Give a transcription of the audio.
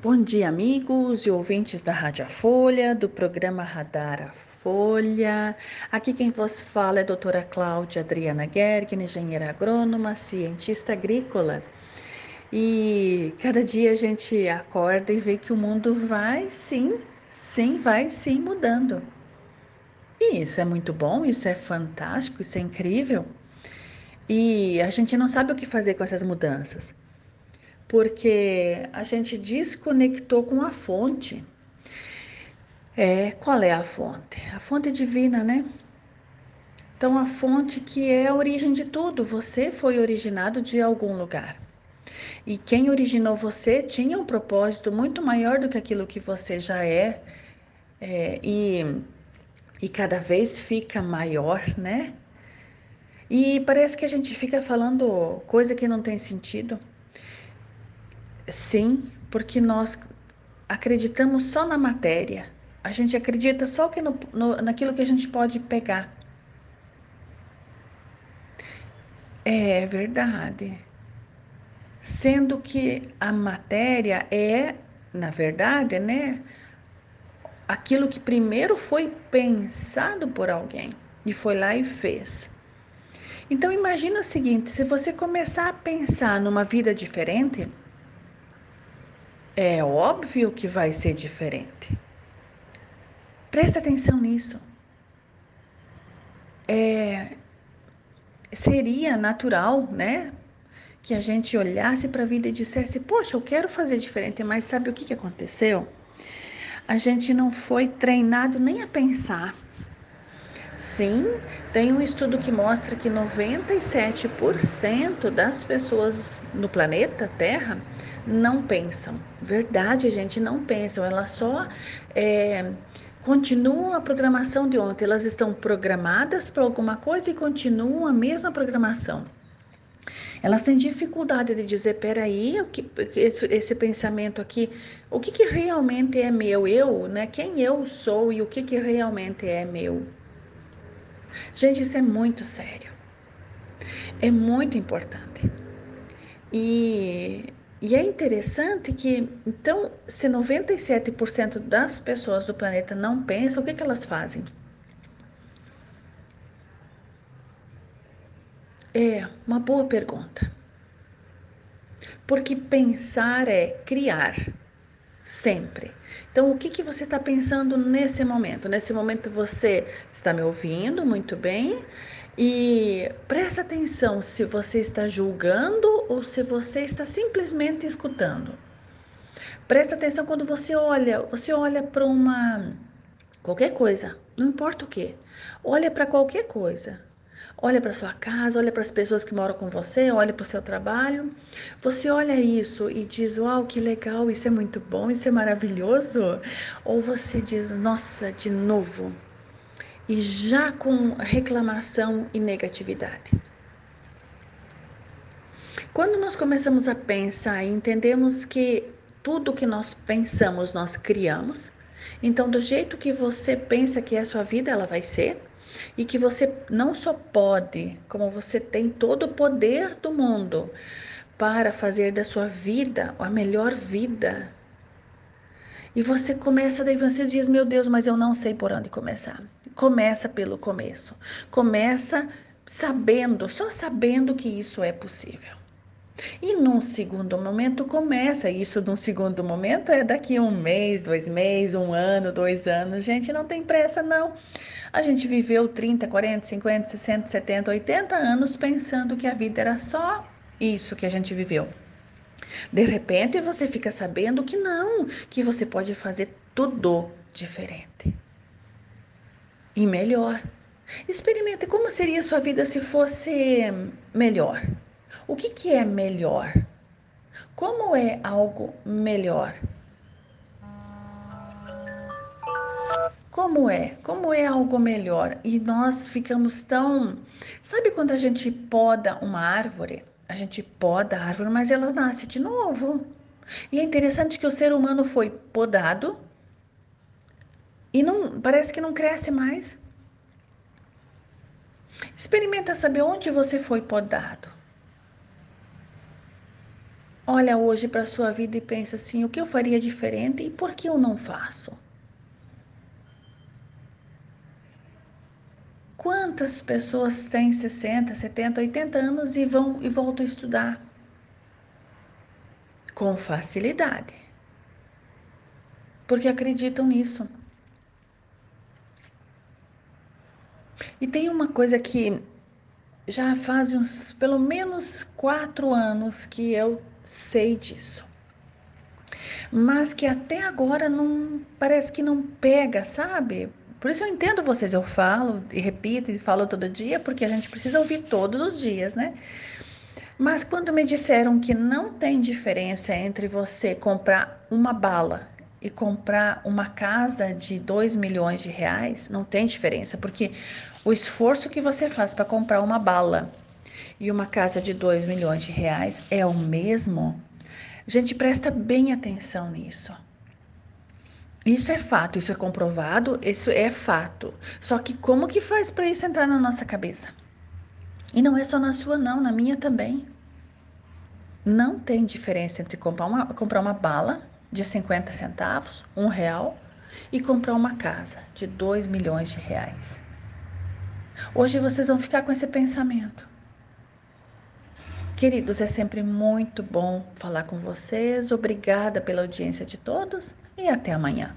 Bom dia, amigos e ouvintes da Rádio Folha, do programa Radar a Folha. Aqui quem vos fala é a doutora Cláudia Adriana Gergen, engenheira agrônoma, cientista agrícola. E cada dia a gente acorda e vê que o mundo vai sim, sim, vai sim mudando. E isso é muito bom, isso é fantástico, isso é incrível. E a gente não sabe o que fazer com essas mudanças porque a gente desconectou com a fonte. É, qual é a fonte? A fonte divina, né? Então, a fonte que é a origem de tudo. Você foi originado de algum lugar. E quem originou você tinha um propósito muito maior do que aquilo que você já é. é e, e cada vez fica maior, né? E parece que a gente fica falando coisa que não tem sentido. Sim, porque nós acreditamos só na matéria. A gente acredita só que no, no, naquilo que a gente pode pegar. É verdade. Sendo que a matéria é, na verdade, né, aquilo que primeiro foi pensado por alguém e foi lá e fez. Então imagina o seguinte, se você começar a pensar numa vida diferente, é óbvio que vai ser diferente. Presta atenção nisso. É, seria natural, né? Que a gente olhasse para a vida e dissesse: Poxa, eu quero fazer diferente, mas sabe o que, que aconteceu? A gente não foi treinado nem a pensar. Sim, tem um estudo que mostra que 97% das pessoas no planeta Terra não pensam. Verdade, gente, não pensam. Elas só é, continuam a programação de ontem. Elas estão programadas para alguma coisa e continuam a mesma programação. Elas têm dificuldade de dizer, peraí, que, esse, esse pensamento aqui, o que, que realmente é meu? Eu, né? Quem eu sou e o que, que realmente é meu? Gente, isso é muito sério. É muito importante. E, e é interessante que, então, se 97% das pessoas do planeta não pensam, o que, que elas fazem? É uma boa pergunta. Porque pensar é criar, sempre. Então, o que, que você está pensando nesse momento? Nesse momento você está me ouvindo muito bem e presta atenção se você está julgando ou se você está simplesmente escutando. Presta atenção quando você olha, você olha para uma qualquer coisa, não importa o que. Olha para qualquer coisa. Olha para sua casa, olha para as pessoas que moram com você, olha para o seu trabalho. Você olha isso e diz: Uau, que legal, isso é muito bom, isso é maravilhoso. Ou você diz: Nossa, de novo. E já com reclamação e negatividade. Quando nós começamos a pensar e entendemos que tudo que nós pensamos, nós criamos, então, do jeito que você pensa que é a sua vida, ela vai ser e que você não só pode, como você tem todo o poder do mundo para fazer da sua vida a melhor vida. E você começa, daí você diz: Meu Deus, mas eu não sei por onde começar. Começa pelo começo. Começa sabendo, só sabendo que isso é possível. E num segundo momento começa isso. Num segundo momento é daqui um mês, dois meses, um ano, dois anos. Gente, não tem pressa, não. A gente viveu 30, 40, 50, 60, 70, 80 anos pensando que a vida era só isso que a gente viveu. De repente você fica sabendo que não, que você pode fazer tudo diferente e melhor. Experimente como seria a sua vida se fosse melhor. O que, que é melhor? Como é algo melhor? Como é? Como é algo melhor? E nós ficamos tão. Sabe quando a gente poda uma árvore? A gente poda a árvore, mas ela nasce de novo. E é interessante que o ser humano foi podado e não parece que não cresce mais. Experimenta saber onde você foi podado. Olha hoje para a sua vida e pensa assim: o que eu faria diferente e por que eu não faço? Quantas pessoas têm 60, 70, 80 anos e vão e voltam a estudar com facilidade? Porque acreditam nisso. E tem uma coisa que já faz uns pelo menos quatro anos que eu sei disso. Mas que até agora não parece que não pega, sabe? Por isso eu entendo vocês, eu falo e repito e falo todo dia, porque a gente precisa ouvir todos os dias, né? Mas quando me disseram que não tem diferença entre você comprar uma bala e comprar uma casa de 2 milhões de reais, não tem diferença, porque o esforço que você faz para comprar uma bala e uma casa de 2 milhões de reais é o mesmo. Gente, presta bem atenção nisso. Isso é fato, isso é comprovado, isso é fato. Só que como que faz para isso entrar na nossa cabeça? E não é só na sua, não, na minha também. Não tem diferença entre comprar uma, comprar uma bala de 50 centavos, um real, e comprar uma casa de 2 milhões de reais. Hoje vocês vão ficar com esse pensamento. Queridos, é sempre muito bom falar com vocês. Obrigada pela audiência de todos e até amanhã.